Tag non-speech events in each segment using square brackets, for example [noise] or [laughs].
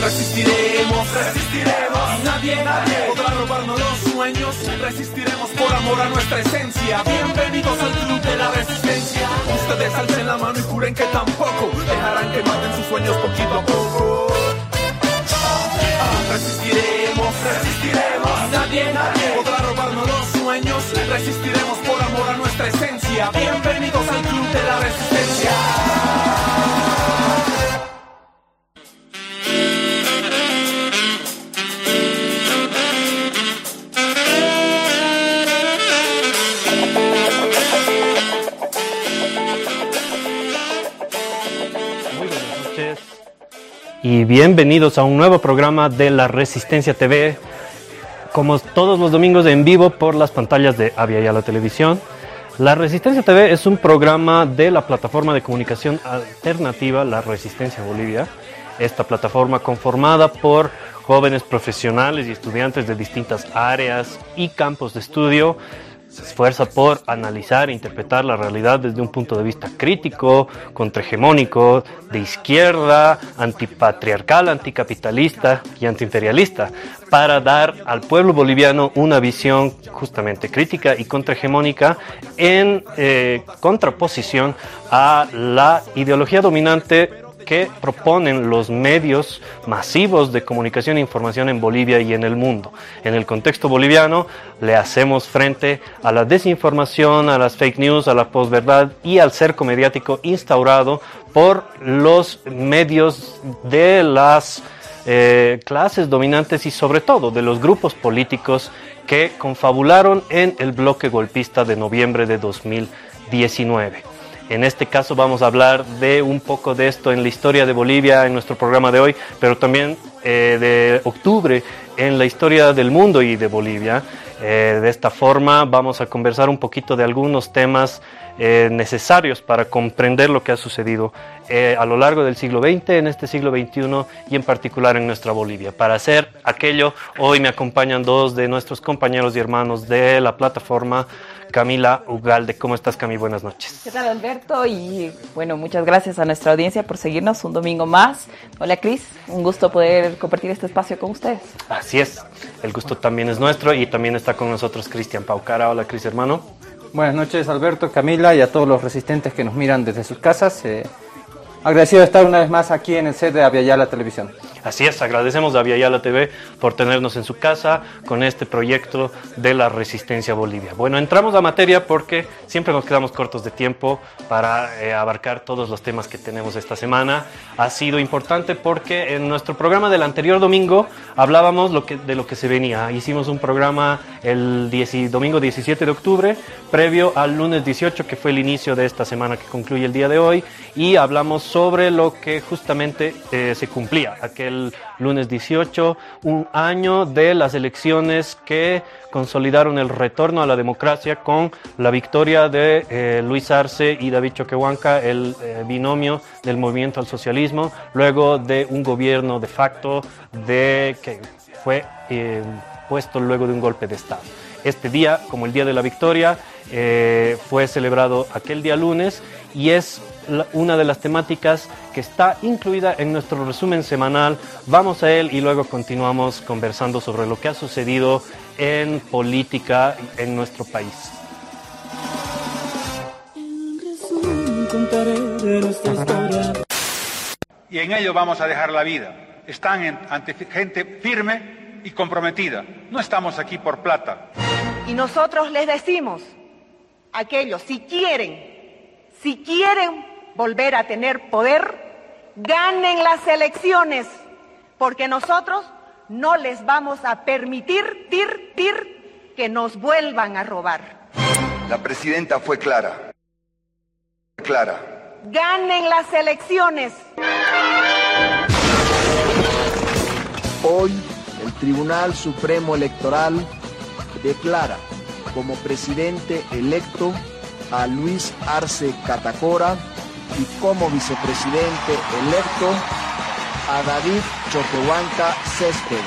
Resistiremos, resistiremos. Nadie, nadie podrá robarnos los sueños. Resistiremos por amor a nuestra esencia. Bienvenidos al club de la resistencia. Ustedes alcen la mano y juren que tampoco dejarán que maten sus sueños poquito a poco. Resistiremos, resistiremos. Nadie, nadie podrá robarnos los sueños. Resistiremos por amor a nuestra esencia. Bienvenidos al club de la resistencia. Y bienvenidos a un nuevo programa de la Resistencia TV, como todos los domingos en vivo por las pantallas de Avia y la Televisión. La Resistencia TV es un programa de la plataforma de comunicación alternativa La Resistencia Bolivia. Esta plataforma conformada por jóvenes profesionales y estudiantes de distintas áreas y campos de estudio se esfuerza por analizar e interpretar la realidad desde un punto de vista crítico, contrahegemónico, de izquierda, antipatriarcal, anticapitalista y antiimperialista, para dar al pueblo boliviano una visión justamente crítica y contrahegemónica en eh, contraposición a la ideología dominante que proponen los medios masivos de comunicación e información en Bolivia y en el mundo. En el contexto boliviano le hacemos frente a la desinformación, a las fake news, a la posverdad y al cerco mediático instaurado por los medios de las eh, clases dominantes y sobre todo de los grupos políticos que confabularon en el bloque golpista de noviembre de 2019. En este caso vamos a hablar de un poco de esto en la historia de Bolivia en nuestro programa de hoy, pero también eh, de octubre en la historia del mundo y de Bolivia. Eh, de esta forma vamos a conversar un poquito de algunos temas eh, necesarios para comprender lo que ha sucedido eh, a lo largo del siglo XX, en este siglo XXI y en particular en nuestra Bolivia. Para hacer aquello, hoy me acompañan dos de nuestros compañeros y hermanos de la plataforma. Camila Ugalde. ¿Cómo estás, Cami? Buenas noches. ¿Qué tal, Alberto? Y bueno, muchas gracias a nuestra audiencia por seguirnos un domingo más. Hola, Cris. Un gusto poder compartir este espacio con ustedes. Así es. El gusto también es nuestro y también está con nosotros Cristian Paucara. Hola, Cris, hermano. Buenas noches, Alberto, Camila y a todos los resistentes que nos miran desde sus casas. Eh, agradecido de estar una vez más aquí en el set de Aviala Televisión. Así es, agradecemos a Viayala TV por tenernos en su casa con este proyecto de la resistencia Bolivia. Bueno, entramos a materia porque siempre nos quedamos cortos de tiempo para eh, abarcar todos los temas que tenemos esta semana. Ha sido importante porque en nuestro programa del anterior domingo hablábamos lo que, de lo que se venía. Hicimos un programa el 10 domingo 17 de octubre, previo al lunes 18, que fue el inicio de esta semana que concluye el día de hoy, y hablamos sobre lo que justamente eh, se cumplía, aquel lunes 18, un año de las elecciones que consolidaron el retorno a la democracia con la victoria de eh, Luis Arce y David Choquehuanca, el eh, binomio del movimiento al socialismo, luego de un gobierno de facto de, que fue eh, puesto luego de un golpe de Estado. Este día, como el día de la victoria, eh, fue celebrado aquel día lunes y es una de las temáticas que está incluida en nuestro resumen semanal. Vamos a él y luego continuamos conversando sobre lo que ha sucedido en política en nuestro país. y en ello vamos a dejar la vida. Están en- ante gente firme y comprometida. No estamos aquí por plata. Y nosotros les decimos, aquellos, si quieren, si quieren volver a tener poder, ganen las elecciones, porque nosotros no les vamos a permitir, tir, tir, que nos vuelvan a robar. La presidenta fue clara. Clara. Ganen las elecciones. Hoy, el Tribunal Supremo Electoral declara como presidente electo a Luis Arce Catacora y como vicepresidente electo a David Choquehuanca Céspedes.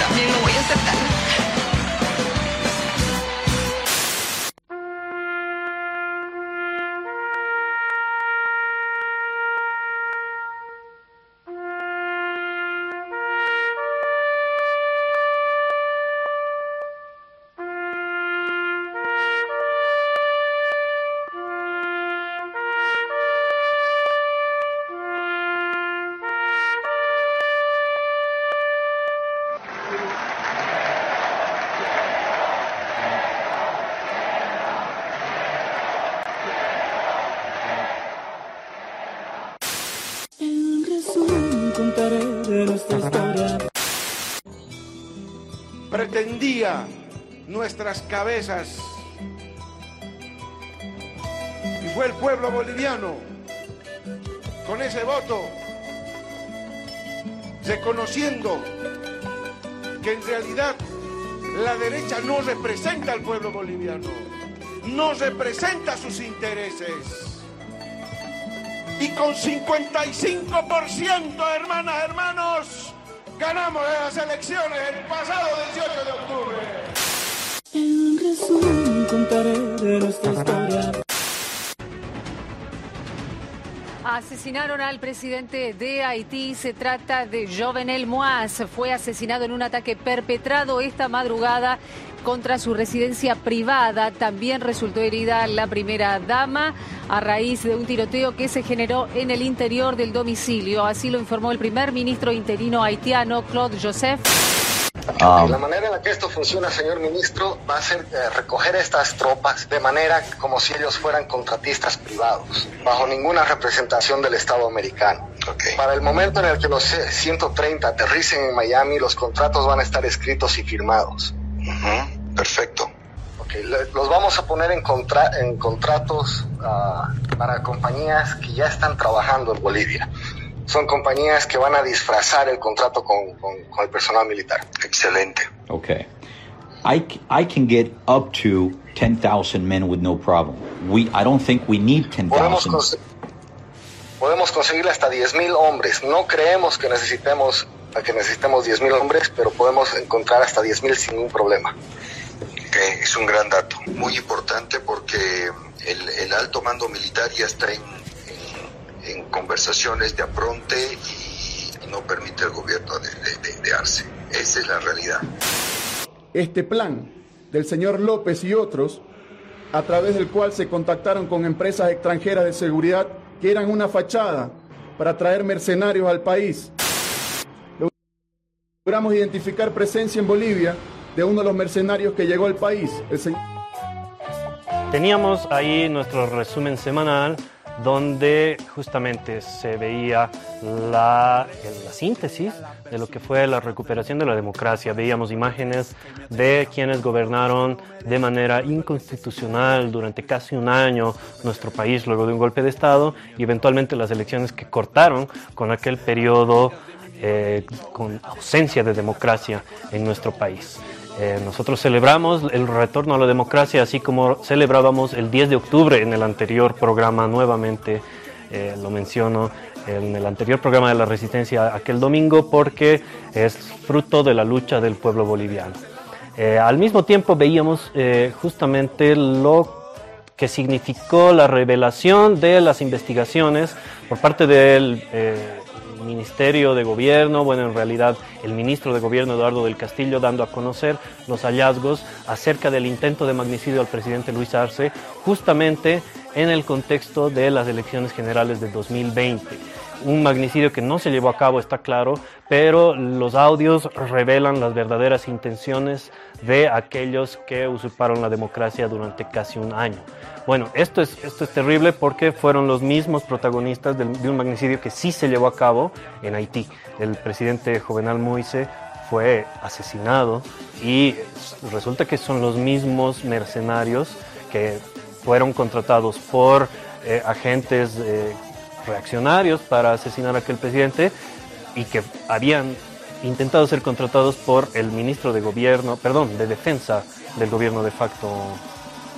También lo voy a aceptar. Y fue el pueblo boliviano con ese voto reconociendo que en realidad la derecha no representa al pueblo boliviano, no representa sus intereses. Y con 55%, hermanas, hermanos, ganamos las elecciones el pasado 18 de octubre. Asesinaron al presidente de Haití. Se trata de Jovenel Moaz. Fue asesinado en un ataque perpetrado esta madrugada contra su residencia privada. También resultó herida la primera dama a raíz de un tiroteo que se generó en el interior del domicilio. Así lo informó el primer ministro interino haitiano, Claude Joseph. Um, la manera en la que esto funciona, señor ministro, va a ser eh, recoger estas tropas de manera como si ellos fueran contratistas privados, bajo ninguna representación del Estado americano. Para el momento en el que los 130 aterricen en Miami, los contratos van a estar escritos y firmados. Perfecto. los vamos a poner en, contra en contratos ah, para compañías que ya están trabajando en Bolivia son compañías que van a disfrazar el contrato con, con, con el personal militar. Excelente. Okay. I, I can get up to 10,000 men with no problem. We, I don't think we need 10,000. Podemos, podemos conseguir hasta 10,000 hombres. No creemos que necesitemos, que necesitemos 10,000 hombres, pero podemos encontrar hasta 10,000 sin ningún problema. Okay, es un gran dato, muy importante porque el, el alto mando militar ya está en en conversaciones de apronte y no permite al gobierno de, de, de Arce. Esa es la realidad. Este plan del señor López y otros, a través del cual se contactaron con empresas extranjeras de seguridad que eran una fachada para traer mercenarios al país. Logramos identificar presencia en Bolivia de uno de los mercenarios que llegó al país. Teníamos ahí nuestro resumen semanal donde justamente se veía la, la, síntesis de lo que fue la recuperación de la democracia. Veíamos imágenes de quienes gobernaron de manera inconstitucional durante casi un año nuestro país luego de un golpe de Estado y eventualmente las elecciones que cortaron con aquel periodo eh, con ausencia de democracia en nuestro país. Eh, nosotros celebramos el retorno a la democracia, así como celebrábamos el 10 de octubre en el anterior programa, nuevamente eh, lo menciono, en el anterior programa de la resistencia aquel domingo, porque es fruto de la lucha del pueblo boliviano. Eh, al mismo tiempo veíamos justamente lo que significó la revelación de las investigaciones por parte del Ministerio de Gobierno, bueno, en realidad el ministro de Gobierno Eduardo del Castillo dando a conocer los hallazgos acerca del intento de magnicidio al presidente Luis Arce, justamente en el contexto de las elecciones generales de 2020 un magnicidio que no se llevó a cabo, está claro, pero los audios revelan las verdaderas intenciones de aquellos que usurparon la democracia durante casi un año. Bueno, esto es, esto es terrible porque fueron los mismos protagonistas de, un magnicidio que sí se llevó a cabo en Haití. El presidente Jovenal Moise fue asesinado y resulta que son los mismos mercenarios que fueron contratados por eh, agentes eh, reaccionarios para asesinar a aquel presidente y que habían intentado ser contratados por el ministro de gobierno, perdón, de defensa del gobierno de facto.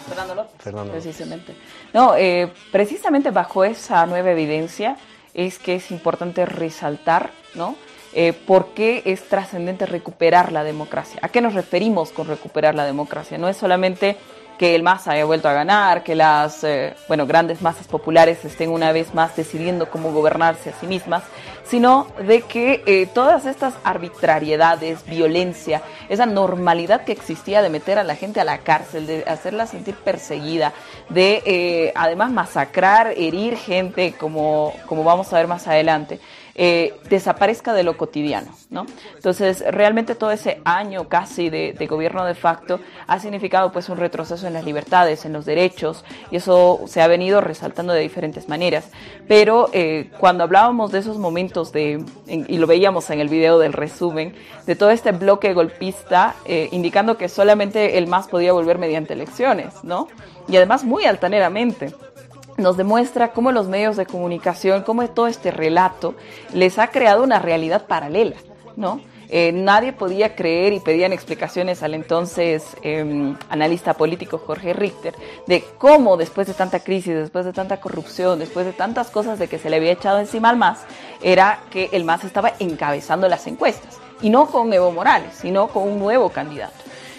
Fernando López. Fernando Precisamente. No, eh, precisamente bajo esa nueva evidencia es que es importante resaltar, ¿no? Eh, por qué es trascendente recuperar la democracia. ¿A qué nos referimos con recuperar la democracia? No es solamente que el MAS haya vuelto a ganar, que las eh, bueno, grandes masas populares estén una vez más decidiendo cómo gobernarse a sí mismas, sino de que eh, todas estas arbitrariedades, violencia, esa normalidad que existía de meter a la gente a la cárcel, de hacerla sentir perseguida, de eh, además masacrar, herir gente, como, como vamos a ver más adelante, eh, desaparezca de lo cotidiano. ¿no? Entonces, realmente todo ese año casi de, gobierno de facto ha significado pues un retroceso en las libertades, en los derechos, y eso se ha venido resaltando de diferentes maneras. Pero eh, cuando hablábamos de esos momentos de, y lo veíamos en el video del resumen, de todo este bloque golpista, eh, indicando que solamente el MAS podía volver mediante elecciones, ¿no? Y además muy altaneramente nos demuestra cómo los medios de comunicación, cómo todo este relato les ha creado una realidad paralela, ¿no? Eh, nadie podía creer y pedían explicaciones al entonces em, analista político Jorge Richter de cómo después de tanta crisis, después de tanta corrupción, después de tantas cosas de que se le había echado encima al MAS, era que el MAS estaba encabezando las encuestas. Y no con Evo Morales, sino con un nuevo candidato.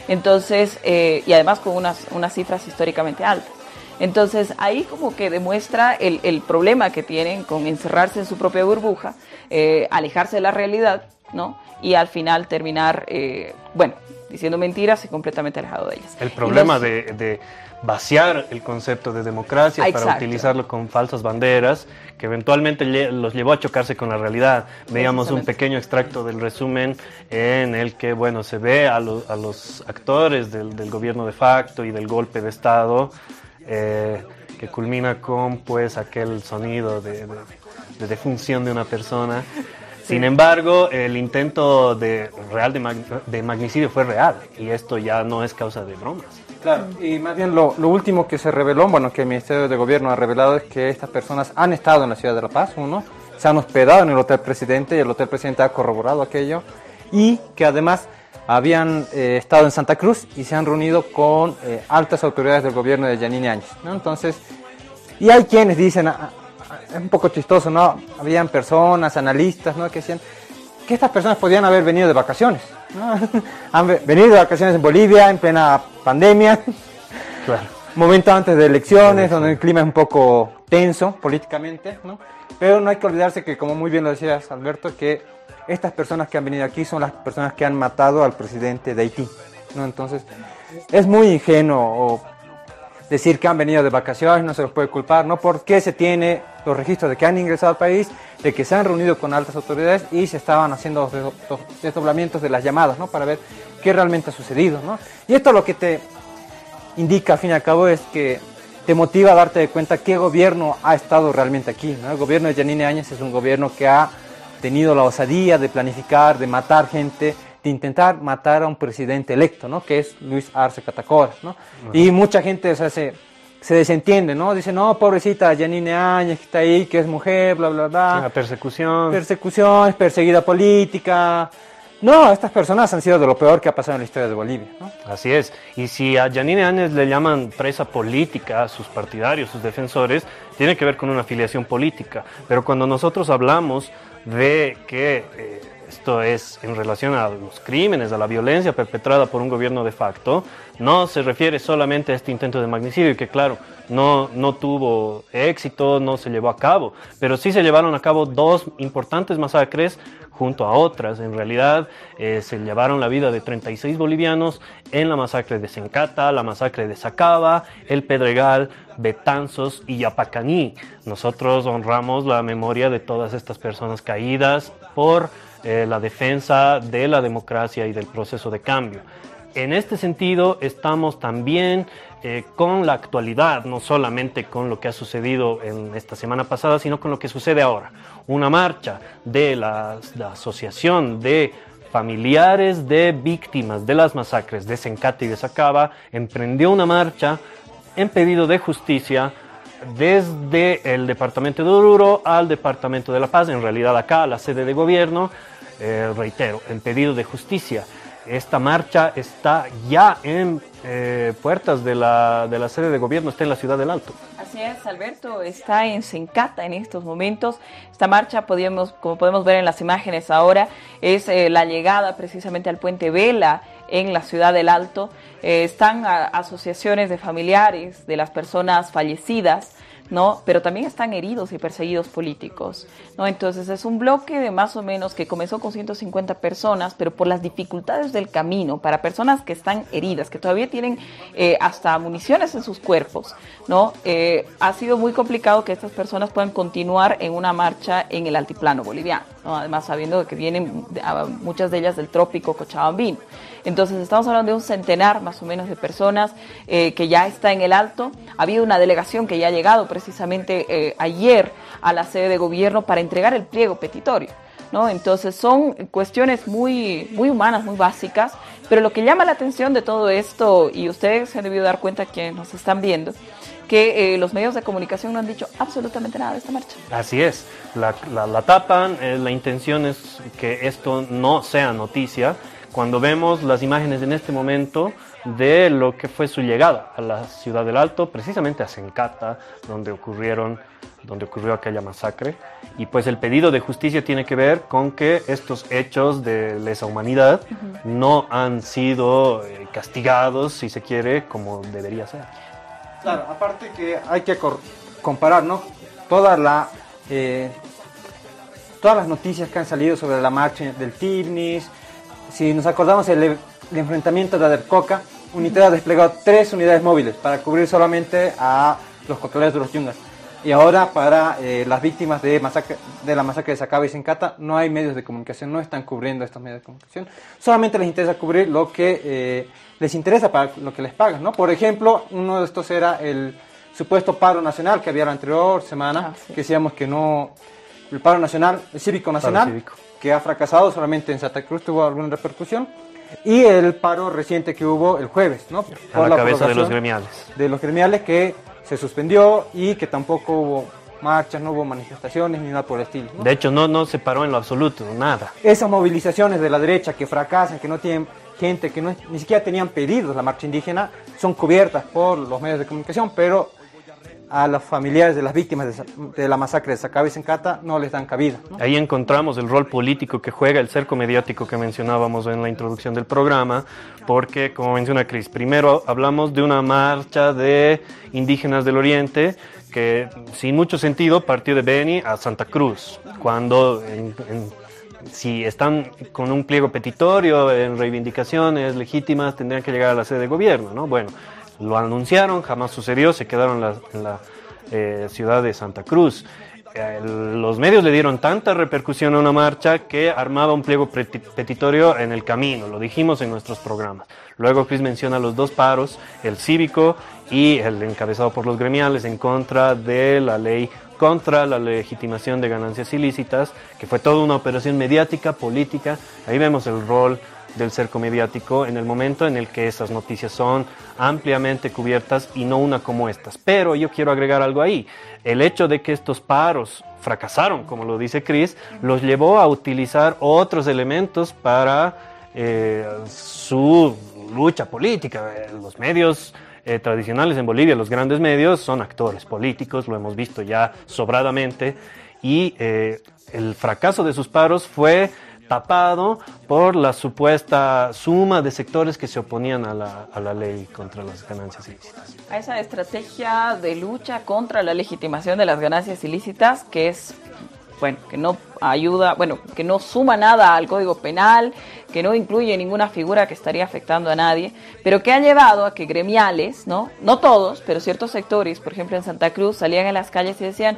Entonces, eh, y además con unas, unas cifras históricamente altas. Entonces ahí como que demuestra el, el, problema que tienen con encerrarse en su propia burbuja, eh, alejarse de la realidad, ¿no? Y al final terminar, eh, bueno, diciendo mentiras y completamente alejado de ellas. El problema de, de, vaciar el concepto de democracia para utilizarlo con falsas banderas que eventualmente los llevó a chocarse con la realidad. Veíamos un pequeño extracto del resumen en el que, bueno, se ve a, lo, a los actores del, del gobierno de facto y del golpe de Estado eh, que culmina con pues aquel sonido de, de, defunción de una persona. Sin embargo, el intento de real de, magnicidio fue real y esto ya no es causa de bromas. Claro, y más bien lo, lo, último que se reveló, bueno, que el Ministerio de Gobierno ha revelado es que estas personas han estado en la ciudad de La Paz, uno, se han hospedado en el Hotel Presidente y el Hotel Presidente ha corroborado aquello, y que además habían eh, estado en Santa Cruz y se han reunido con eh, altas autoridades del gobierno de Yanine Áñez. ¿no? Entonces, y hay quienes dicen, ah, ah, es un poco chistoso, ¿no? Habían personas, analistas, ¿no? Que decían que estas personas podían haber venido de vacaciones. ¿no? [laughs] han venido de vacaciones en Bolivia en plena pandemia. [laughs] Claro. Momento antes de elecciones, donde el clima es un poco tenso políticamente, ¿no? Pero no hay que olvidarse que, como muy bien lo decías, Alberto, que estas personas que han venido aquí son las personas que han matado al presidente de Haití. ¿no? Entonces, es muy ingenuo decir que han venido de vacaciones, no se los puede culpar, ¿no? Porque se tiene los registros de que han ingresado al país, de que se han reunido con altas autoridades y se estaban haciendo los desdoblamientos de las llamadas, ¿no? Para ver qué realmente ha sucedido, ¿no? Y esto lo que te indica, al fin y al cabo, es que te motiva a darte cuenta qué gobierno ha estado realmente aquí, ¿no? El gobierno de Janine Áñez es un gobierno que ha tenido la osadía de planificar, de matar gente, de intentar matar a un presidente electo, ¿no? Que es Luis Arce Catacora, ¿no? Y mucha gente, o sea, se, se desentiende, ¿no? Dice, no, pobrecita Janine Áñez, que está ahí, que es mujer, bla, bla, bla. La persecución. Persecución, es perseguida política. No, estas personas han sido de lo peor que ha pasado en la historia de Bolivia. ¿no? Así es. Y si a Janine Áñez le llaman presa política a sus partidarios, sus defensores, tiene que ver con una afiliación política. Pero cuando nosotros hablamos de que eh, esto es en relación a los crímenes, a la violencia perpetrada por un gobierno de facto, no se refiere solamente a este intento de magnicidio, que claro, no, no tuvo éxito, no se llevó a cabo, pero sí se llevaron a cabo dos importantes masacres junto a otras. En realidad eh, se llevaron la vida de 36 bolivianos en la masacre de Sencata, la masacre de Sacaba, El Pedregal, Betanzos y Yapacaní. Nosotros honramos la memoria de todas estas personas caídas por eh, la defensa de la democracia y del proceso de cambio. En este sentido, estamos también eh, con la actualidad, no solamente con lo que ha sucedido en esta semana pasada, sino con lo que sucede ahora. Una marcha de la, Asociación de Familiares de Víctimas de las Masacres de Sencate y de Sacaba emprendió una marcha en pedido de justicia desde el departamento de Oruro al departamento de La Paz, en realidad acá, la sede de gobierno, eh, reitero, en pedido de justicia. Esta marcha está ya en eh, puertas de la, de la sede de gobierno, está en la ciudad del Alto. Así es, Alberto, está en Sencata en estos momentos. Esta marcha, podíamos, como podemos ver en las imágenes ahora, es eh, la llegada precisamente al puente Vela en la ciudad del Alto. Están asociaciones de familiares de las personas fallecidas ¿no? Pero también están heridos y perseguidos políticos, ¿no? Entonces es un bloque de más o menos que comenzó con 150 personas, pero por las dificultades del camino, para personas que están heridas, que todavía tienen eh, hasta municiones en sus cuerpos, ¿no? Eh, ha sido muy complicado que estas personas puedan continuar en una marcha en el altiplano boliviano. Además sabiendo que vienen muchas de ellas del trópico cochabambino. Entonces estamos hablando de un centenar más o menos de personas eh, que ya está en el alto. Ha habido una delegación que ya ha llegado precisamente eh, ayer a la sede de gobierno para entregar el pliego petitorio. ¿no? Entonces son cuestiones muy, muy humanas, muy básicas, pero lo que llama la atención de todo esto, y ustedes se han debido dar cuenta que nos están viendo, que eh, los medios de comunicación no han dicho absolutamente nada de esta marcha. Así es, la, la, tapan, eh, la intención es que esto no sea noticia. Cuando vemos las imágenes en este momento de lo que fue su llegada a la ciudad del Alto, precisamente a Sencata, donde ocurrieron donde ocurrió aquella masacre. Y pues el pedido de justicia tiene que ver con que estos hechos de lesa humanidad no han sido eh, castigados, si se quiere, como debería ser. Claro, aparte que hay que comparar, ¿no? La, eh, todas las noticias que han salido sobre la marcha del Tibnis, si nos acordamos el, enfrentamiento de Adercoca, Unidad ha desplegado tres unidades móviles para cubrir solamente a los cocaleros de los yungas. Y ahora para eh, las víctimas de, masacre, de la masacre de Sacaba y Sencata no hay medios de comunicación, no están cubriendo estos medios de comunicación. Solamente les interesa cubrir lo que eh, les interesa para lo que les pagan, ¿no? Por ejemplo, uno de estos era el supuesto paro nacional que había la anterior semana, ah, que decíamos que no, el paro nacional, el cívico nacional, que ha fracasado, solamente en Santa Cruz tuvo alguna repercusión, y el paro reciente que hubo el jueves, ¿no? Por la, cabeza de los gremiales. De los gremiales que se suspendió y que tampoco hubo marchas, no hubo manifestaciones ni nada por el estilo. De hecho, no, no se paró en lo absoluto, nada. Esas movilizaciones de la derecha que fracasan, que no tienen gente que no, ni siquiera tenían pedidos la marcha indígena, son cubiertas por los medios de comunicación, pero a los familiares de las víctimas de, la masacre de Sacaba y Sencata no les dan cabida. Ahí encontramos el rol político que juega el cerco mediático que mencionábamos en la introducción del programa, porque, como menciona Cris, primero hablamos de una marcha de indígenas del Oriente que, sin mucho sentido, partió de Beni a Santa Cruz, cuando si están con un pliego petitorio en reivindicaciones legítimas, tendrían que llegar a la sede de gobierno, ¿no? Bueno, lo anunciaron, jamás sucedió, se quedaron en la, eh, ciudad de Santa Cruz. Eh, los medios le dieron tanta repercusión a una marcha que armaba un pliego petitorio en el camino, lo dijimos en nuestros programas. Luego Chris menciona los dos paros, el cívico y el encabezado por los gremiales en contra de la ley contra la legitimación de ganancias ilícitas, que fue toda una operación mediática, política. Ahí vemos el rol del cerco mediático en el momento en el que esas noticias son ampliamente cubiertas y no una como estas. Pero yo quiero agregar algo ahí. El hecho de que estos paros fracasaron, como lo dice Chris, los llevó a utilizar otros elementos para eh, su lucha política. Los medios eh, tradicionales en Bolivia, los grandes medios, son actores políticos, lo hemos visto ya sobradamente, y eh, el fracaso de sus paros fue tapado por la supuesta suma de sectores que se oponían a la, a la, ley contra las ganancias ilícitas. A esa estrategia de lucha contra la legitimación de las ganancias ilícitas, que es bueno, que no ayuda, bueno, que no suma nada al Código Penal, que no incluye ninguna figura que estaría afectando a nadie, pero que ha llevado a que gremiales, ¿no? No todos, pero ciertos sectores, por ejemplo en Santa Cruz, salían a las calles y decían,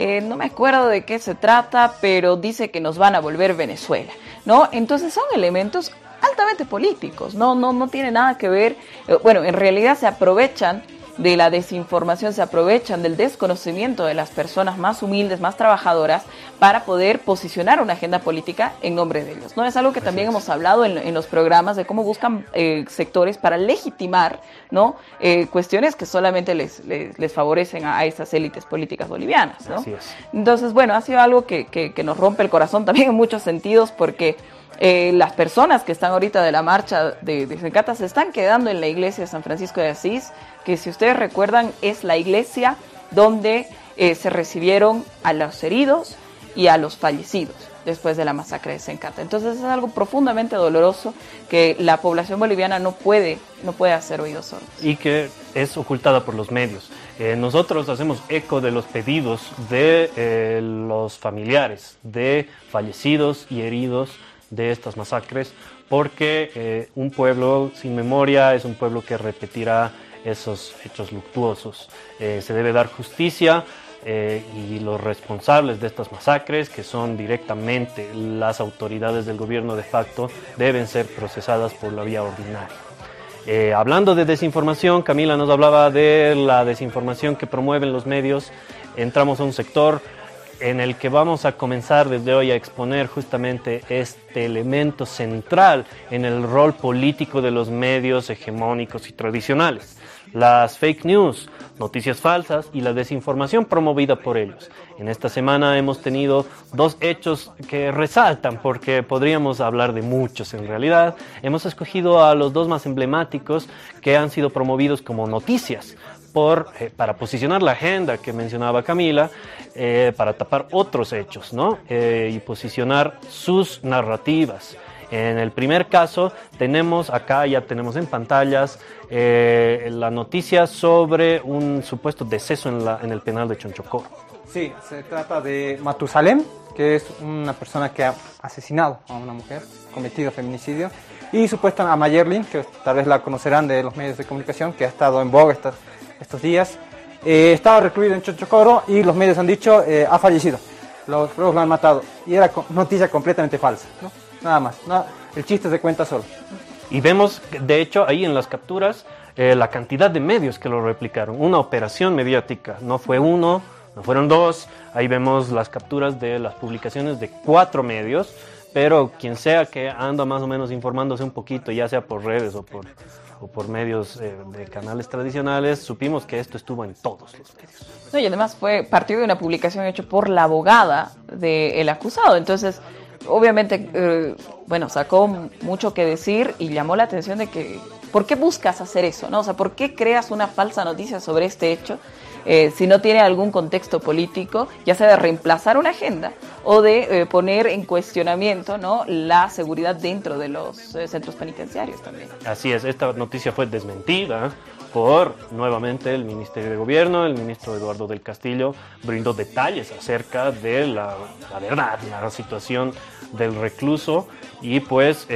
eh, no me acuerdo de qué se trata, pero dice que nos van a volver Venezuela, ¿no? Entonces son elementos altamente políticos, no, no, no tiene nada que ver, eh, bueno, en realidad se aprovechan de la desinformación, se aprovechan del desconocimiento de las personas más humildes, más trabajadoras, para poder posicionar una agenda política en nombre de ellos. ¿no? Es algo que también hemos hablado en, los programas de cómo buscan eh, sectores para legitimar ¿no? Eh, cuestiones que solamente les, les, favorecen a, esas élites políticas bolivianas. ¿no? Entonces, bueno, ha sido algo que, que, nos rompe el corazón también en muchos sentidos porque... Eh, las personas que están ahorita de la marcha de, de Sencata se están quedando en la iglesia de San Francisco de Asís, que si ustedes recuerdan es la iglesia donde eh, se recibieron a los heridos y a los fallecidos después de la masacre de Sencata. Entonces es algo profundamente doloroso que la población boliviana no puede, no puede hacer oídos sordos. Y que es ocultada por los medios. Eh, nosotros hacemos eco de los pedidos de eh, los familiares de fallecidos y heridos de estas masacres, porque un pueblo sin memoria es un pueblo que repetirá esos hechos luctuosos. Eh, se debe dar justicia eh, y los responsables de estas masacres, que son directamente las autoridades del gobierno de facto, deben ser procesadas por la vía ordinaria. Eh, hablando de desinformación, Camila nos hablaba de la desinformación que promueven los medios. Entramos a un sector en el que vamos a comenzar desde hoy a exponer justamente este elemento central en el rol político de los medios hegemónicos y tradicionales. Las fake news, noticias falsas y la desinformación promovida por ellos. En esta semana hemos tenido dos hechos que resaltan porque podríamos hablar de muchos en realidad. Hemos escogido a los dos más emblemáticos que han sido promovidos como noticias eh, para posicionar la agenda que mencionaba Camila, eh, para tapar otros hechos. Eh, y posicionar sus narrativas. En el primer caso tenemos acá, ya tenemos en pantallas, la noticia sobre un supuesto deceso en, el penal de Chonchocoro. Sí, se trata de Matusalem, que es una persona que ha asesinado a una mujer, cometido feminicidio, y supuestamente a Mayerlin, que tal vez la conocerán de los medios de comunicación, que ha estado en boga estos días. Eh, estaba recluido en Chochocoro y los medios han dicho eh, ha fallecido. Los ruegos lo han matado. Y era noticia completamente falsa. Nada más. el chiste se cuenta solo. Y vemos, de hecho, ahí en las capturas, eh, la cantidad de medios que lo replicaron. Una operación mediática. No fue uno, no fueron dos. Ahí vemos las capturas de las publicaciones de cuatro medios. Pero quien sea que anda más o menos informándose un poquito, ya sea por redes o por o por medios eh, de canales tradicionales, supimos que esto estuvo en todos los medios. y además fue partido de una publicación hecha por la abogada del acusado. Entonces, obviamente, eh, bueno, sacó mucho que decir y llamó la atención de que, ¿por qué buscas hacer eso? ¿no? O sea, ¿por qué creas una falsa noticia sobre este hecho? Eh, si no tiene algún contexto político, ya sea de reemplazar una agenda o de eh, poner en cuestionamiento ¿no? la seguridad dentro de los centros penitenciarios también. Así es, esta noticia fue desmentida por nuevamente el Ministerio de Gobierno, el ministro Eduardo del Castillo brindó detalles acerca de la, la verdad, la situación del recluso y pues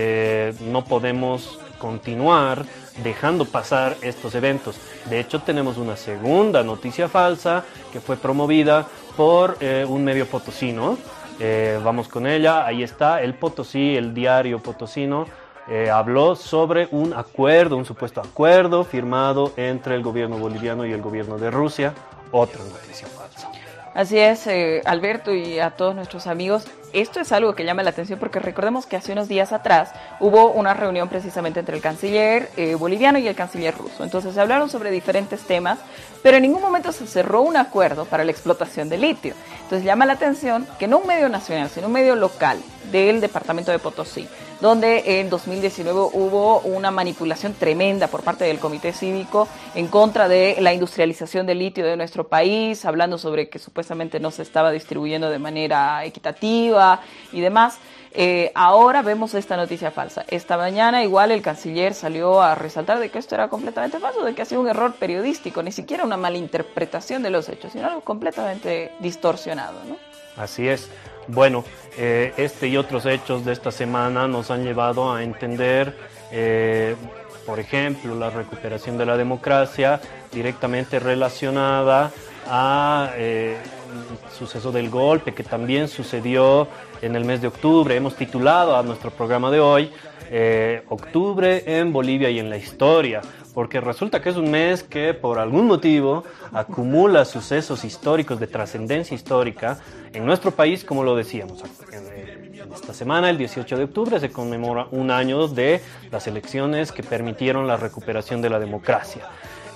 no podemos continuar dejando pasar estos eventos. De hecho, tenemos una segunda noticia falsa que fue promovida por eh, un medio potosino. Eh, vamos con ella, ahí está, el Potosí, el diario potosino, eh, habló sobre un acuerdo, un supuesto acuerdo firmado entre el gobierno boliviano y el gobierno de Rusia. Otra noticia falsa. Así es, Alberto y a todos nuestros amigos esto es algo que llama la atención porque recordemos que hace unos días atrás hubo una reunión precisamente entre el canciller eh, boliviano y el canciller ruso. Entonces se hablaron sobre diferentes temas, pero en ningún momento se cerró un acuerdo para la explotación de litio. Entonces llama la atención que no un medio nacional, sino un medio local del departamento de Potosí, donde en 2019 hubo una manipulación tremenda por parte del Comité Cívico en contra de la industrialización del litio de nuestro país, hablando sobre que supuestamente no se estaba distribuyendo de manera equitativa y demás. Eh, ahora vemos esta noticia falsa. Esta mañana igual el canciller salió a resaltar de que esto era completamente falso, de que ha sido un error periodístico, ni siquiera una malinterpretación de los hechos, sino algo completamente distorsionado. ¿no? Así es. Bueno, eh, este y otros hechos de esta semana nos han llevado a entender, eh, por ejemplo, la recuperación de la democracia directamente relacionada a eh, suceso del golpe que también sucedió en el mes de octubre. Hemos titulado a nuestro programa de hoy eh, Octubre en Bolivia y en la historia, porque resulta que es un mes que por algún motivo acumula sucesos históricos de trascendencia histórica en nuestro país, como lo decíamos. Esta semana, el 18 de octubre, se conmemora un año de las elecciones que permitieron la recuperación de la democracia.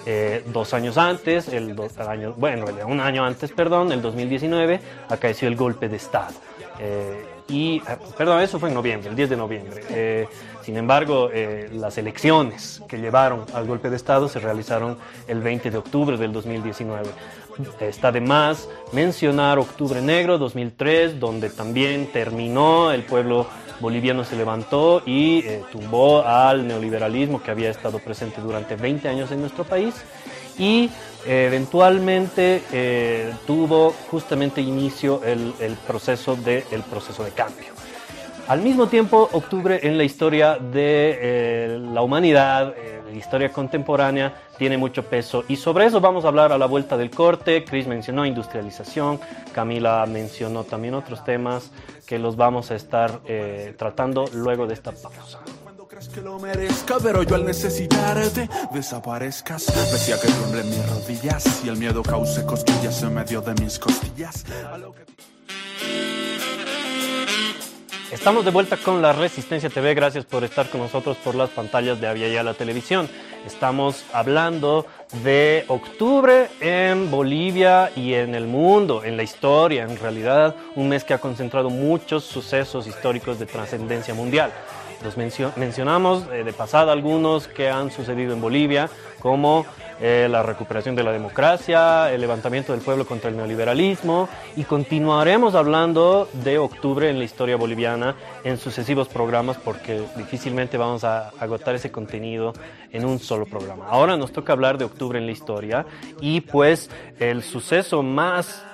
Eh, dos años antes, el año, bueno, un año antes, perdón, el 2019, acaeció el golpe de Estado. Eh, y, ah, perdón, eso fue en noviembre, el 10 de noviembre. Eh, sin embargo, las elecciones que llevaron al golpe de Estado se realizaron el 20 de octubre del 2019. Está de más mencionar Octubre Negro 2003, donde también terminó el pueblo boliviano se levantó y eh, tumbó al neoliberalismo que había estado presente durante 20 años en nuestro país y eh, eventualmente eh, tuvo justamente inicio el, proceso de, el proceso de cambio. Al mismo tiempo, octubre en la historia de la humanidad historia contemporánea tiene mucho peso y sobre eso vamos a hablar a la vuelta del corte. Chris mencionó industrialización, Camila mencionó también otros temas que los vamos a estar eh, tratando luego de esta pausa crees que lo merezca, pero yo al necesitarte desaparezcas. Decía que tiemblen mis rodillas y el miedo cause cosquillas en medio de mis costillas. Estamos de vuelta con la Resistencia TV. Gracias por estar con nosotros por las pantallas de Avia la Televisión. Estamos hablando de octubre en Bolivia y en el mundo, en la historia, en realidad, un mes que ha concentrado muchos sucesos históricos de trascendencia mundial. Los mencionamos eh, de pasada algunos que han sucedido en Bolivia, como eh, la recuperación de la democracia, el levantamiento del pueblo contra el neoliberalismo y continuaremos hablando de octubre en la historia boliviana en sucesivos programas porque difícilmente vamos a agotar ese contenido en un solo programa. Ahora nos toca hablar de octubre en la historia y pues el suceso más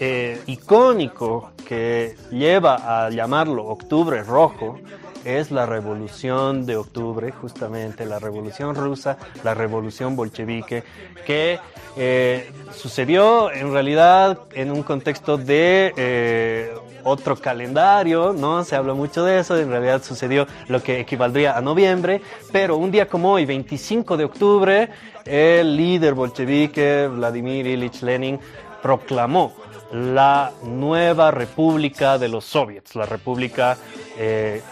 eh, icónico que lleva a llamarlo octubre rojo es la revolución de octubre, justamente la revolución rusa, la revolución bolchevique, que eh, sucedió en realidad en un contexto de eh, otro calendario, ¿no? Se habla mucho de eso, en realidad sucedió lo que equivaldría a noviembre, pero un día como hoy, 25 de octubre, el líder bolchevique, Vladimir Ilich Lenin, proclamó la nueva república de los soviets, la república eh,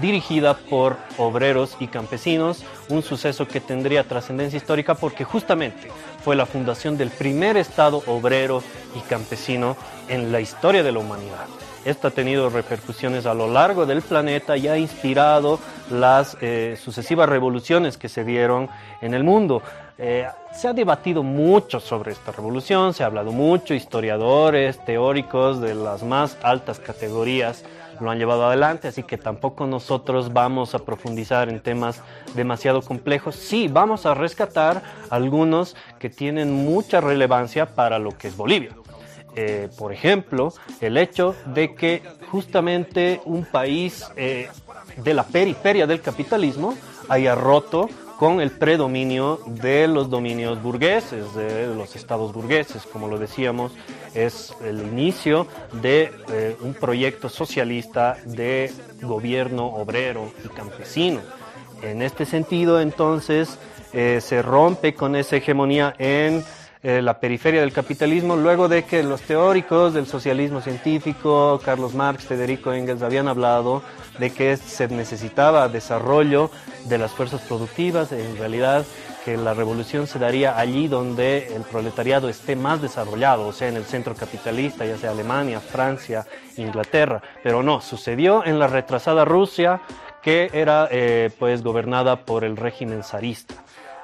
dirigida por obreros y campesinos, un suceso que tendría trascendencia histórica porque justamente fue la fundación del primer Estado obrero y campesino en la historia de la humanidad. Esto ha tenido repercusiones a lo largo del planeta y ha inspirado las eh, sucesivas revoluciones que se dieron en el mundo. Eh, se ha debatido mucho sobre esta revolución, se ha hablado mucho, historiadores, teóricos de las más altas categorías lo han llevado adelante, así que tampoco nosotros vamos a profundizar en temas demasiado complejos. Sí, vamos a rescatar algunos que tienen mucha relevancia para lo que es Bolivia. Eh, por ejemplo, el hecho de que justamente un país eh, de la periferia del capitalismo haya roto con el predominio de los dominios burgueses, de los estados burgueses, como lo decíamos, es el inicio de eh, un proyecto socialista de gobierno obrero y campesino. En este sentido, entonces, eh, se rompe con esa hegemonía en eh, la periferia del capitalismo, luego de que los teóricos del socialismo científico, Carlos Marx, Federico Engels, habían hablado de que se necesitaba desarrollo de las fuerzas productivas, en realidad que la revolución se daría allí donde el proletariado esté más desarrollado, o sea, en el centro capitalista, ya sea Alemania, Francia, Inglaterra, pero no, sucedió en la retrasada Rusia, que era eh, pues gobernada por el régimen zarista.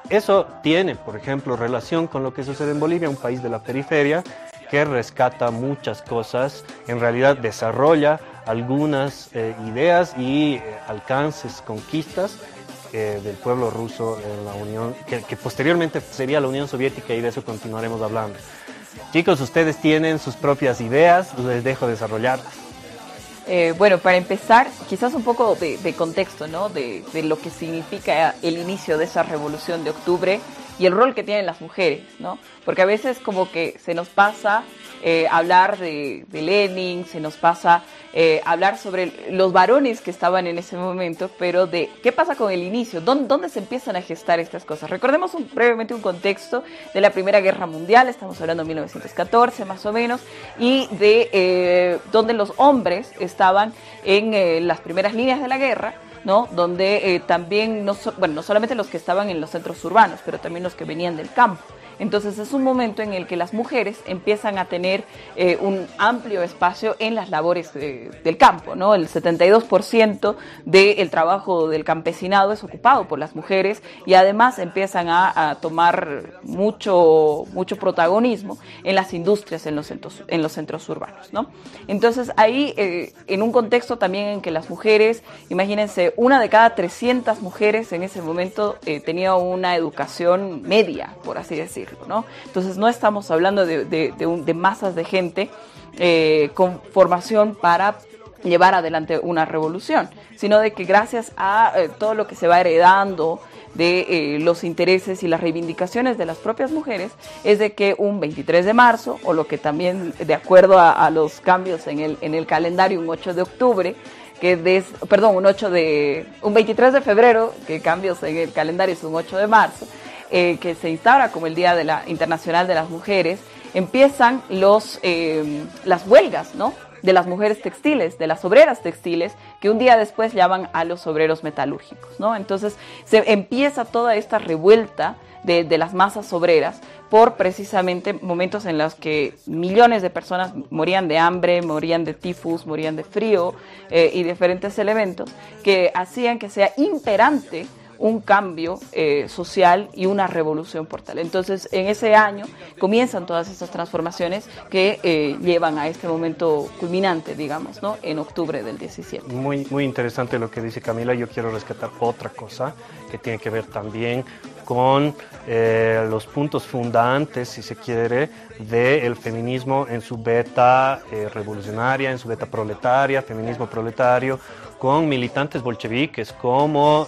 Eso tiene, por ejemplo, relación con lo que sucede en Bolivia, un país de la periferia que rescata muchas cosas, en realidad desarrolla algunas eh, ideas y eh, alcances, conquistas eh, del pueblo ruso en la Unión, que, que, posteriormente sería la Unión Soviética y de eso continuaremos hablando. Chicos, ustedes tienen sus propias ideas, les dejo desarrollarlas. bueno, para empezar, quizás un poco de, de contexto, ¿no? De, de, lo que significa el inicio de esa revolución de octubre y el rol que tienen las mujeres, ¿no? Porque a veces como que se nos pasa eh, hablar de, Lenin, se nos pasa eh, hablar sobre los varones que estaban en ese momento, pero de qué pasa con el inicio, dónde, se empiezan a gestar estas cosas. Recordemos brevemente un contexto de la Primera Guerra Mundial, estamos hablando de 1914 más o menos, y de eh, donde los hombres estaban en las primeras líneas de la guerra, ¿no? Donde eh, también, no, bueno, no solamente los que estaban en los centros urbanos, pero también los que venían del campo. Entonces es un momento en el que las mujeres empiezan a tener eh, un amplio espacio en las labores del campo, ¿no? El 72% del trabajo del campesinado es ocupado por las mujeres y además empiezan a, tomar mucho, mucho protagonismo en las industrias, en los centros, en los centros urbanos, ¿no? Entonces ahí, eh, en un contexto también en que las mujeres, imagínense, una de cada 300 mujeres en ese momento eh, tenía una educación media, por así Entonces no estamos hablando de, masas de gente eh, con formación para llevar adelante una revolución, sino de que gracias a eh, todo lo que se va heredando de eh, los intereses y las reivindicaciones de las propias mujeres, es de que un 23 de marzo, o lo que también, de acuerdo a, los cambios en el, en el calendario, un 8 de octubre, que des, perdón, un 8 de, un 23 de febrero, que cambios en el calendario es un 8 de marzo, eh, que se instaura como el Día de la Internacional de las Mujeres, empiezan los, las huelgas, ¿no? de las mujeres textiles, de las obreras textiles, que un día después llaman a los obreros metalúrgicos, ¿no? Entonces se empieza toda esta revuelta de, las masas obreras por precisamente momentos en los que millones de personas morían de hambre, morían de tifus, morían de frío eh, y diferentes elementos que hacían que sea imperante un cambio eh, social y una revolución por tal. Entonces, en ese año comienzan todas estas transformaciones que eh, llevan a este momento culminante, digamos, ¿no? En octubre del 17. Muy, muy interesante lo que dice Camila. Yo quiero rescatar otra cosa que tiene que ver también con eh, los puntos fundantes, si se quiere, del feminismo en su beta revolucionaria, en su beta proletaria, feminismo proletario, con militantes bolcheviques como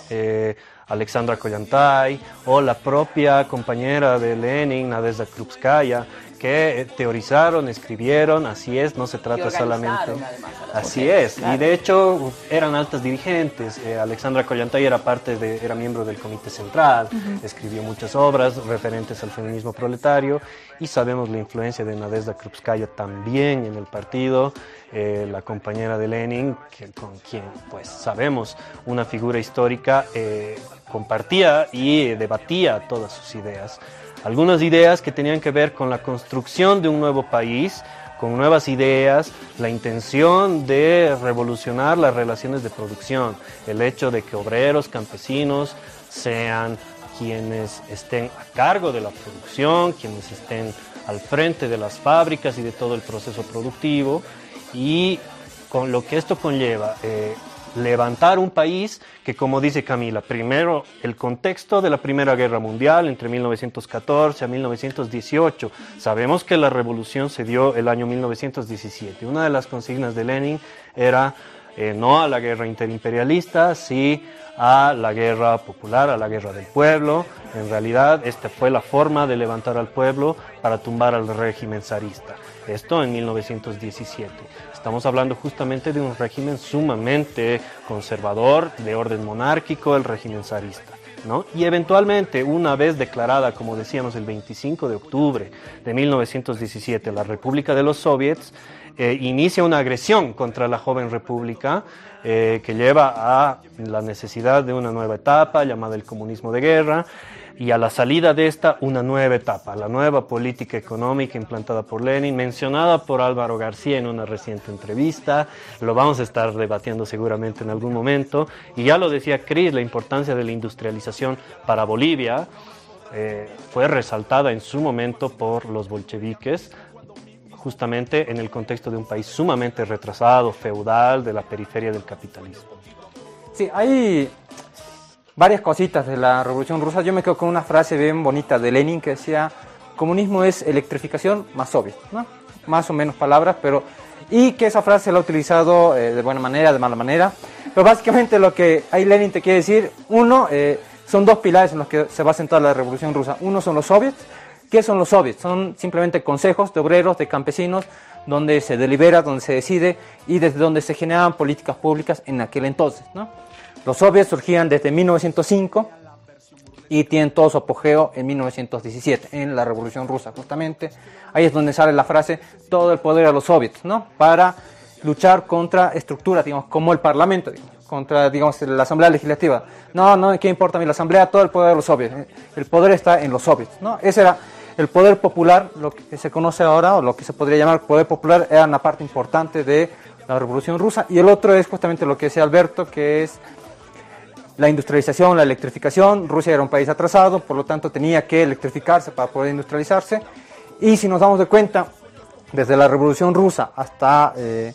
Alexandra Kollantay o la propia compañera de Lenin, Nadezhda Krupskaya, que teorizaron, escribieron, así es, no se trata solamente. Así es, y de hecho eran altas dirigentes. Eh, Alexandra Kollantay era parte de, era miembro del Comité Central, escribió muchas obras referentes al feminismo proletario y sabemos la influencia de Nadezhda Krupskaya también en el partido. Eh, la compañera de Lenin, con quien pues sabemos una figura histórica, eh, compartía y debatía todas sus ideas. Algunas ideas que tenían que ver con la construcción de un nuevo país, con nuevas ideas, la intención de revolucionar las relaciones de producción, el hecho de que obreros, campesinos sean quienes estén a cargo de la producción, quienes estén al frente de las fábricas y de todo el proceso productivo, y con lo que esto conlleva, eh, levantar un país que, como dice Camila, primero el contexto de la Primera Guerra Mundial entre 1914 a 1918. Sabemos que la revolución se dio el año 1917. Una de las consignas de Lenin era eh, no a la guerra interimperialista, sí a la guerra popular, a la guerra del pueblo. En realidad, esta fue la forma de levantar al pueblo para tumbar al régimen zarista. Esto en 1917. Estamos hablando justamente de un régimen sumamente conservador, de orden monárquico, el régimen zarista. ¿no? Y eventualmente, una vez declarada, como decíamos, el 25 de octubre de 1917, la República de los Soviets, eh, inicia una agresión contra la joven república eh, que lleva a la necesidad de una nueva etapa llamada el comunismo de guerra y a la salida de esta una nueva etapa, la nueva política económica implantada por Lenin, mencionada por Álvaro García en una reciente entrevista, lo vamos a estar debatiendo seguramente en algún momento, y ya lo decía Cris, la importancia de la industrialización para Bolivia eh, fue resaltada en su momento por los bolcheviques, justamente en el contexto de un país sumamente retrasado, feudal, de la periferia del capitalismo. Sí, hay varias cositas de la Revolución Rusa. Yo me quedo con una frase bien bonita de Lenin que decía, comunismo es electrificación más soviet, ¿no? Más o menos palabras, pero... Y que esa frase la ha utilizado eh, de buena manera, de mala manera. Pero básicamente lo que ahí Lenin te quiere decir, uno, eh, son dos pilares en los que se basa toda la Revolución Rusa. Uno son los soviets. ¿Qué son los soviets? Son simplemente consejos de obreros, de campesinos, donde se delibera, donde se decide y desde donde se generan políticas públicas en aquel entonces, ¿no? Los soviets surgían desde 1905 y tienen todo su apogeo en 1917, en la Revolución Rusa, justamente. Ahí es donde sale la frase, todo el poder a los soviets, ¿no? Para luchar contra estructuras, digamos, como el Parlamento, contra, digamos, la Asamblea Legislativa. No, no, ¿qué importa a mí la Asamblea? Todo el poder de los soviets. El poder está en los soviets, ¿no? Ese era el poder popular, lo que se conoce ahora, o lo que se podría llamar poder popular, era una parte importante de la Revolución Rusa. Y el otro es justamente lo que decía Alberto, que es la industrialización, la electrificación. Rusia era un país atrasado, por lo tanto tenía que electrificarse para poder industrializarse. Y si nos damos de cuenta, desde la Revolución Rusa hasta, eh,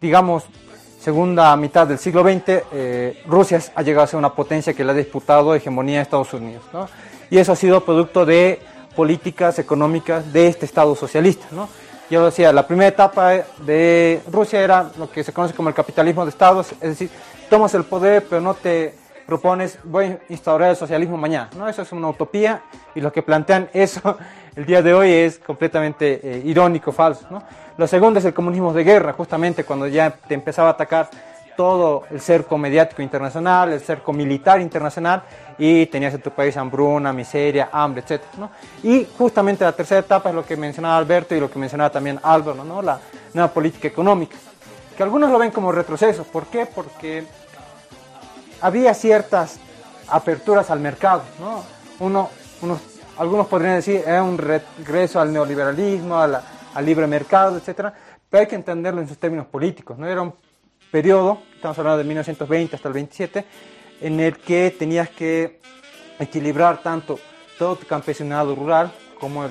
digamos, segunda mitad del siglo XX, eh, Rusia ha llegado a ser una potencia que le ha disputado hegemonía a Estados Unidos. Y eso ha sido producto de políticas económicas de este Estado socialista. yo decía, la primera etapa de Rusia era lo que se conoce como el capitalismo de estados, es decir, tomas el poder pero no te propones, voy a instaurar el socialismo mañana. No, eso es una utopía y lo que plantean [laughs] eso el día de hoy es completamente eh, irónico, falso. ¿no? Lo segundo es el comunismo de guerra, justamente cuando ya te empezaba a atacar todo el cerco mediático internacional, el cerco militar internacional y tenías en tu país hambruna, miseria, hambre, etc. Y justamente la tercera etapa es lo que mencionaba Alberto y lo que mencionaba también Álvaro, ¿no? la nueva política económica, que algunos lo ven como retroceso. ¿Por qué? Porque había ciertas aperturas al mercado. ¿no? Uno, algunos podrían decir era un regreso al neoliberalismo, al libre mercado, etc. Pero hay que entenderlo en sus términos políticos. ¿no? Era un periodo, estamos hablando de 1920 hasta el 27, en el que tenías que equilibrar tanto todo tu campesinado rural como el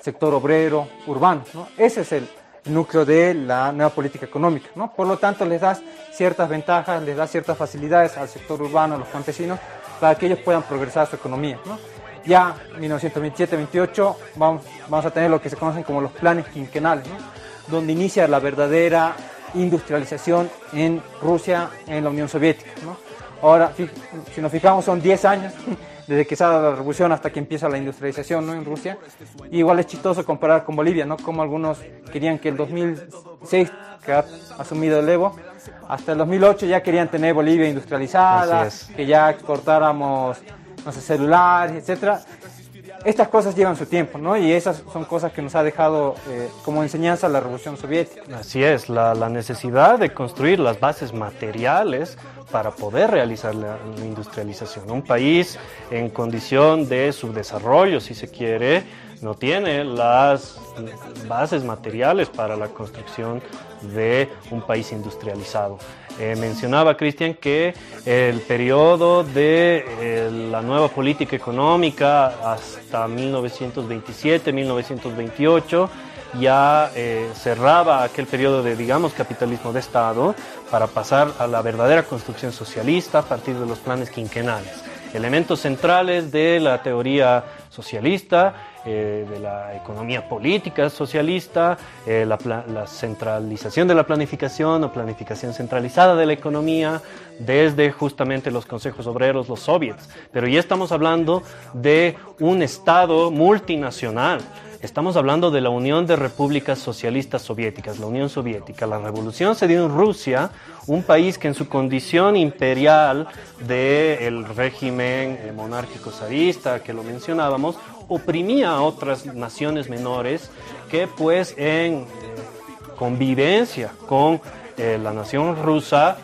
sector obrero urbano. ¿no? Ese es el núcleo de la nueva política económica. Por lo tanto, les das ciertas ventajas, les das ciertas facilidades al sector urbano, a los campesinos, para que ellos puedan progresar su economía. ¿no? Ya 1927-28 vamos, a tener lo que se conocen como los planes quinquenales, donde inicia la verdadera industrialización en Rusia, en la Unión Soviética. ¿no? Ahora, si nos fijamos, son 10 años [laughs] desde que sale la revolución hasta que empieza la industrialización ¿no? en Rusia. igual es chistoso comparar con Bolivia, ¿no? Como algunos querían que el 2006, que ha asumido el Evo, hasta el 2008 ya querían tener Bolivia industrializada, que ya exportáramos, no sé, celulares, etcétera. Estas cosas llevan su tiempo, ¿no? Y esas son cosas que nos ha dejado eh, como enseñanza la Revolución Soviética. Así es, la, la necesidad de construir las bases materiales para poder realizar la industrialización. Un país en condición de subdesarrollo, si se quiere, no tiene las bases materiales para la construcción de un país industrializado. Eh, mencionaba Cristian que el periodo de eh, la nueva política económica hasta 1927-1928 ya eh, cerraba aquel periodo de, digamos, capitalismo de Estado para pasar a la verdadera construcción socialista a partir de los planes quinquenales. Elementos centrales de la teoría socialista, eh, de la economía política socialista, eh, la, centralización de la planificación o planificación centralizada de la economía desde justamente los consejos obreros, los soviets. Pero ya estamos hablando de un Estado multinacional Estamos hablando de la Unión de Repúblicas Socialistas Soviéticas, la Unión Soviética. La revolución se dio en Rusia, un país que en su condición imperial del régimen eh, monárquico zarista que lo mencionábamos, oprimía a otras naciones menores que pues en eh, convivencia con eh, la nación rusa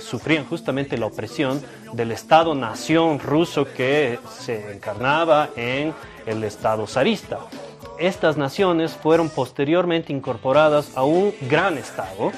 sufrían justamente la opresión del Estado-nación ruso que se encarnaba en el Estado zarista. Estas naciones fueron posteriormente incorporadas a un gran Estado,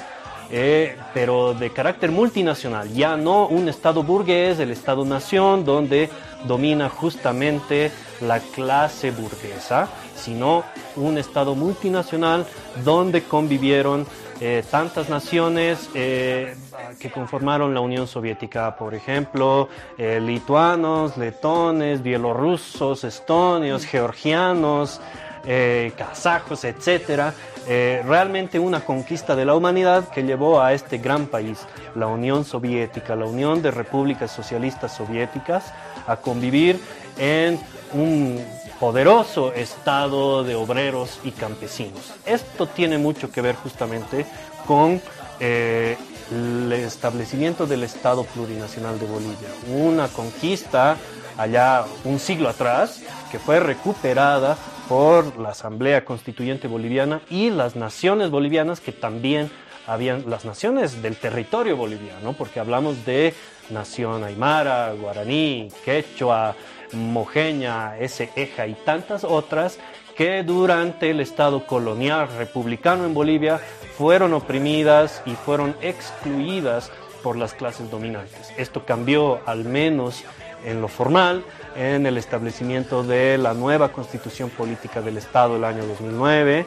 eh, pero de carácter multinacional, ya no un Estado burgués, el Estado-nación, donde domina justamente la clase burguesa, sino un Estado multinacional donde convivieron eh, tantas naciones eh, que conformaron la Unión Soviética, por ejemplo, lituanos, letones, bielorrusos, estonios, georgianos, eh, kazajos, etcétera. Eh, realmente una conquista de la humanidad que llevó a este gran país, la Unión Soviética, la Unión de Repúblicas Socialistas Soviéticas, a convivir en un poderoso estado de obreros y campesinos. Esto tiene mucho que ver justamente con eh, el establecimiento del Estado Plurinacional de Bolivia, una conquista allá un siglo atrás que fue recuperada por la Asamblea Constituyente Boliviana y las naciones bolivianas que también habían, las naciones del territorio boliviano, porque hablamos de nación aymara, guaraní, quechua, mojeña, eja y tantas otras que durante el Estado colonial republicano en Bolivia fueron oprimidas y fueron excluidas por las clases dominantes. Esto cambió al menos en lo formal, en el establecimiento de la nueva constitución política del Estado el año 2009,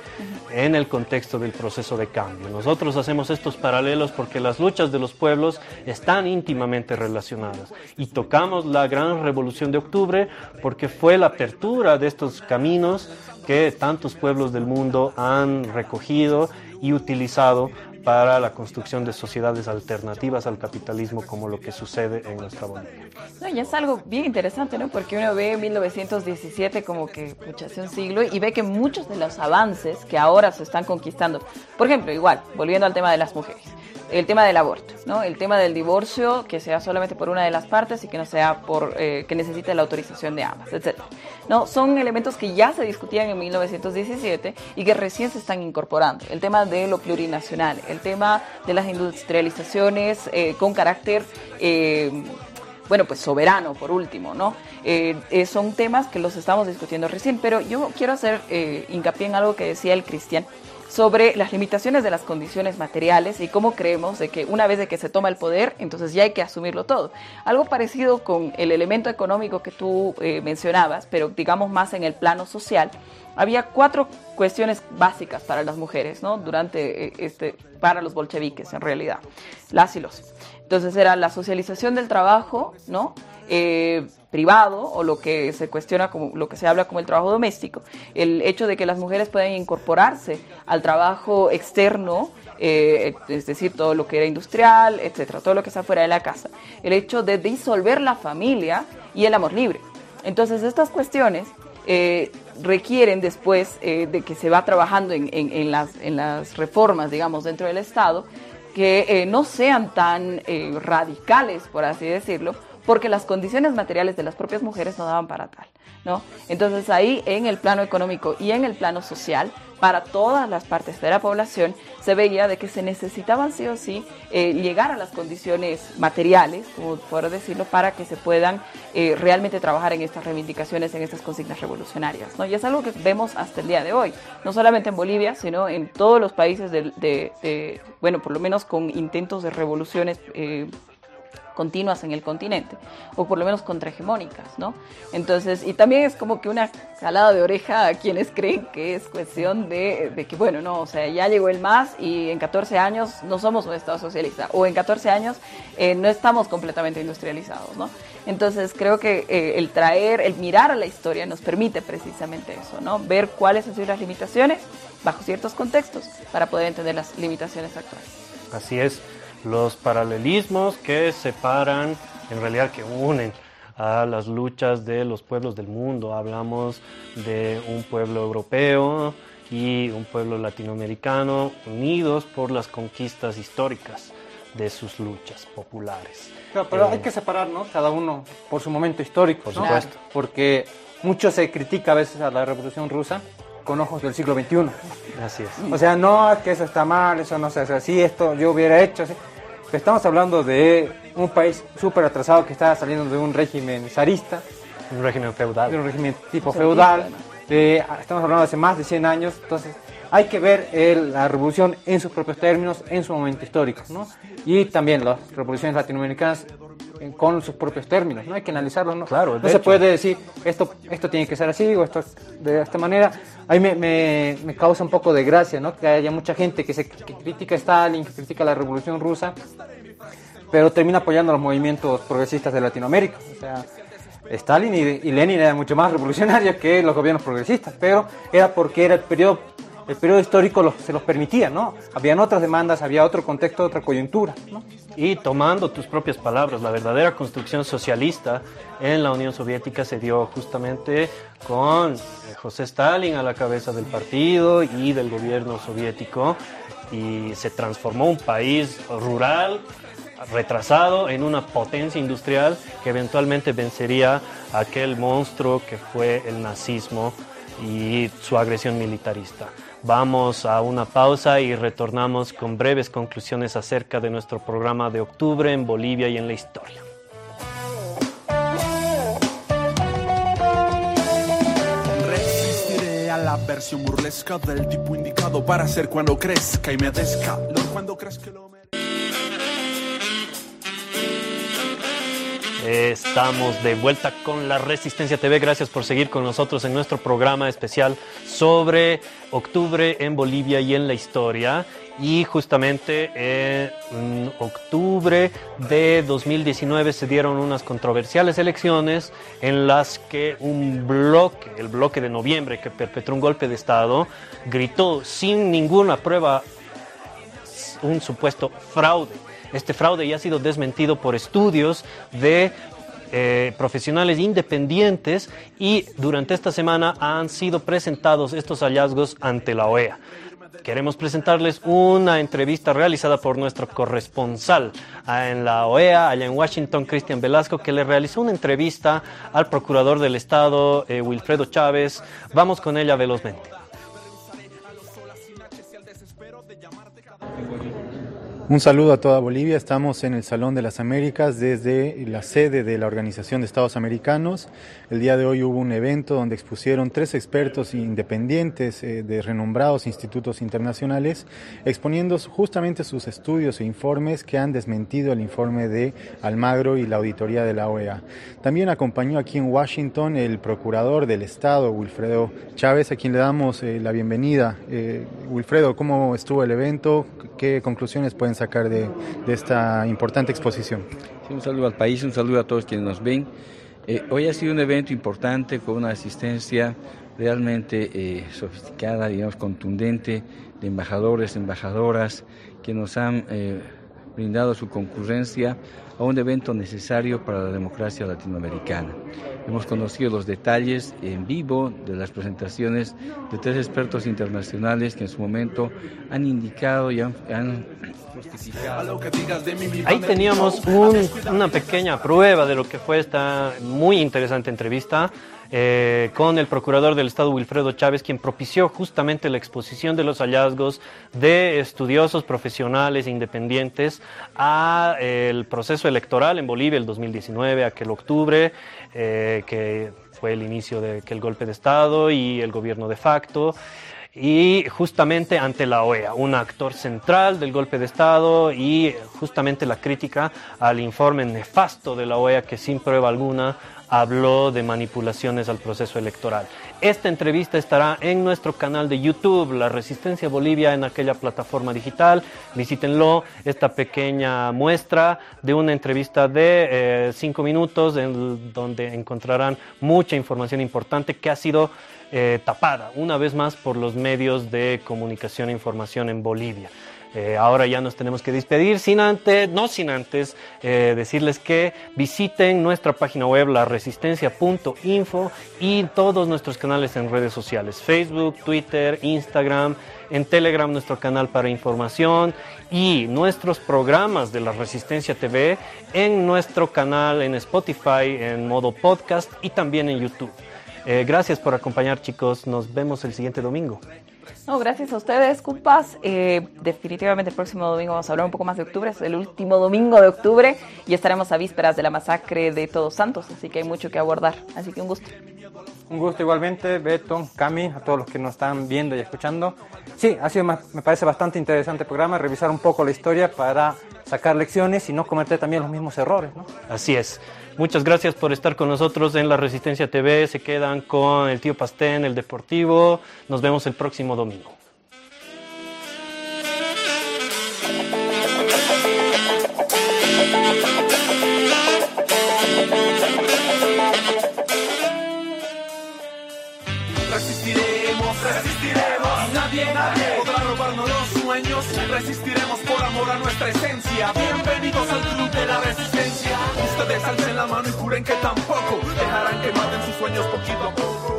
en el contexto del proceso de cambio. Nosotros hacemos estos paralelos porque las luchas de los pueblos están íntimamente relacionadas y tocamos la gran revolución de octubre porque fue la apertura de estos caminos que tantos pueblos del mundo han recogido y utilizado para la construcción de sociedades alternativas al capitalismo como lo que sucede en nuestra Bolivia. No, y es algo bien interesante, ¿no? Porque uno ve 1917 como que pucha, hace un siglo y ve que muchos de los avances que ahora se están conquistando, por ejemplo, igual, volviendo al tema de las mujeres, el tema del aborto, ¿no? El tema del divorcio, que sea solamente por una de las partes y que no sea por eh, que necesite la autorización de ambas, etc. No, son elementos que ya se discutían en 1917 y que recién se están incorporando. El tema de lo plurinacional, el tema de las industrializaciones eh, con carácter eh, bueno, pues soberano, por último, ¿no? son temas que los estamos discutiendo recién, pero yo quiero hacer hincapié en algo que decía el Cristian sobre las limitaciones de las condiciones materiales y cómo creemos de que una vez de que se toma el poder, entonces ya hay que asumirlo todo. Algo parecido con el elemento económico que tú eh, mencionabas, pero digamos más en el plano social, había cuatro cuestiones básicas para las mujeres, ¿no? Durante eh, este, para los bolcheviques en realidad, las y los. Entonces era la socialización del trabajo, ¿no? Eh, privado o lo que se cuestiona como lo que se habla como el trabajo doméstico, el hecho de que las mujeres puedan incorporarse al trabajo externo, eh, es decir, todo lo que era industrial, etcétera, todo lo que está fuera de la casa, el hecho de disolver la familia y el amor libre. Entonces, estas cuestiones eh, requieren después de que se va trabajando en, las, en, las, reformas, digamos, dentro del Estado, que no sean tan radicales, por así decirlo, porque las condiciones materiales de las propias mujeres no daban para tal, ¿no? Entonces ahí en el plano económico y en el plano social, para todas las partes de la población, se veía de que se necesitaban sí o sí eh, llegar a las condiciones materiales, como por decirlo, para que se puedan eh, realmente trabajar en estas reivindicaciones, en estas consignas revolucionarias, ¿no? Y es algo que vemos hasta el día de hoy, no solamente en Bolivia, sino en todos los países de, bueno, por lo menos con intentos de revoluciones eh, continuas en el continente, o por lo menos contrahegemónicas, ¿no? Entonces, y también es como que una calada de oreja a quienes creen que es cuestión de, de, que, bueno, no, o sea, ya llegó el MAS y en 14 años no somos un Estado socialista, o en 14 años eh, no estamos completamente industrializados, ¿no? Entonces, creo que eh, el traer, el mirar a la historia nos permite precisamente eso, ¿no? Ver cuáles han sido las limitaciones bajo ciertos contextos para poder entender las limitaciones actuales. Así es los paralelismos que separan, en realidad que unen a las luchas de los pueblos del mundo. Hablamos de un pueblo europeo y un pueblo latinoamericano unidos por las conquistas históricas de sus luchas populares. pero hay eh, que separar, ¿no? Cada uno por su momento histórico, por supuesto. Porque mucho se critica a veces a la Revolución Rusa con ojos del siglo XXI. Así es. O sea, no, que eso está mal, eso no se hace así, esto yo hubiera hecho así. Estamos hablando de un país súper atrasado que está saliendo de un régimen zarista. Un régimen feudal. De un régimen tipo feudal. estamos hablando de hace más de 100 años. Entonces, hay que ver la revolución en sus propios términos, en su momento histórico. ¿no? Y también las revoluciones latinoamericanas con sus propios términos, ¿no? Hay que analizarlo, ¿no? Claro, no se puede decir esto, esto tiene que ser así o esto de esta manera. A mí me, me, causa un poco de gracia, ¿no? Que haya mucha gente que, se, que critica a Stalin, que critica la revolución rusa, pero termina apoyando a los movimientos progresistas de Latinoamérica. O sea, Stalin y, Lenin eran mucho más revolucionarios que los gobiernos progresistas, pero era porque era el periodo el periodo histórico se los permitía, ¿no? Habían otras demandas, había otro contexto, otra coyuntura, ¿no? Y tomando tus propias palabras, la verdadera construcción socialista en la Unión Soviética se dio justamente con eh, José Stalin a la cabeza del partido y del gobierno soviético y se transformó un país rural retrasado en una potencia industrial que eventualmente vencería a aquel monstruo que fue el nazismo y su agresión militarista. Vamos a una pausa y retornamos con breves conclusiones acerca de nuestro programa de octubre en Bolivia y en la historia. Resistiré a la versión burlesca del tipo indicado para ser cuando crezca y me desca. Cuando lo Estamos de vuelta con la Resistencia TV. Gracias por seguir con nosotros en nuestro programa especial sobre octubre en Bolivia y en la historia. Y justamente en octubre de 2019 se dieron unas controversiales elecciones en las que un bloque, el bloque de noviembre que perpetró un golpe de Estado, gritó sin ninguna prueba un supuesto fraude este fraude ya ha sido desmentido por estudios de eh, profesionales independientes y durante esta semana han sido presentados estos hallazgos ante la OEA. Queremos presentarles una entrevista realizada por nuestro corresponsal en la OEA, allá en Washington, Cristian Velasco, que le realizó una entrevista al procurador del Estado, eh, Wilfredo Chávez. Vamos con ella velozmente. Un saludo a toda Bolivia. Estamos en el Salón de las Américas desde la sede de la Organización de Estados Americanos. El día de hoy hubo un evento donde expusieron tres expertos independientes eh, de renombrados institutos internacionales exponiendo justamente sus estudios e informes que han desmentido el informe de Almagro y la auditoría de la OEA. También acompañó aquí en Washington el procurador del Estado, Wilfredo Chávez, a quien le damos eh, la bienvenida. Eh, Wilfredo, ¿cómo estuvo el evento? ¿Qué conclusiones pueden sacar de, esta importante exposición. un saludo al país, un saludo a todos quienes nos ven. Eh, hoy ha sido un evento importante con una asistencia realmente eh, sofisticada, digamos, contundente de embajadores, embajadoras que nos han eh, brindado su concurrencia a un evento necesario para la democracia latinoamericana. Hemos conocido los detalles en vivo de las presentaciones de tres expertos internacionales que en su momento han indicado y han, Ahí teníamos una pequeña prueba de lo que fue esta muy interesante entrevista eh, con el procurador del Estado Wilfredo Chávez, quien propició justamente la exposición de los hallazgos de estudiosos profesionales e independientes a eh, el proceso electoral en Bolivia el 2019, aquel octubre, eh, que fue el inicio de aquel golpe de Estado y el gobierno de facto. Y justamente ante la OEA, un actor central del golpe de Estado y justamente la crítica al informe nefasto de la OEA que sin prueba alguna habló de manipulaciones al proceso electoral. Esta entrevista estará en nuestro canal de YouTube, La Resistencia Bolivia, en aquella plataforma digital. Visítenlo, esta pequeña muestra de una entrevista de eh, cinco minutos, en donde encontrarán mucha información importante que ha sido eh, tapada una vez más por los medios de comunicación e información en Bolivia. Eh, ahora ya nos tenemos que despedir, sin antes, no sin antes eh, decirles que visiten nuestra página web, laresistencia.info y todos nuestros canales en redes sociales, Facebook, Twitter, Instagram, en Telegram nuestro canal para información y nuestros programas de la Resistencia TV en nuestro canal en Spotify en modo podcast y también en YouTube. Eh, gracias por acompañar chicos, nos vemos el siguiente domingo. No, gracias a ustedes, compas. Eh, definitivamente el próximo domingo vamos a hablar un poco más de octubre, es el último domingo de octubre y estaremos a vísperas de la masacre de Todos Santos, así que hay mucho que abordar. Así que un gusto. Un gusto igualmente, Beto, Cami, a todos los que nos están viendo y escuchando. Sí, ha sido, me parece bastante interesante el programa, revisar un poco la historia para sacar lecciones y no cometer también los mismos errores. ¿no? Así es. Muchas gracias por estar con nosotros en la Resistencia TV. Se quedan con el tío Pastén, el Deportivo. Nos vemos el próximo domingo. Resistiremos, resistiremos. Nadie, nadie podrá robarnos los sueños. Resistiremos por amor a nuestra esencia. Bienvenidos al club de la resistencia. Ustedes alcen la mano y juren que tampoco dejarán que maten sus sueños poquito a poco.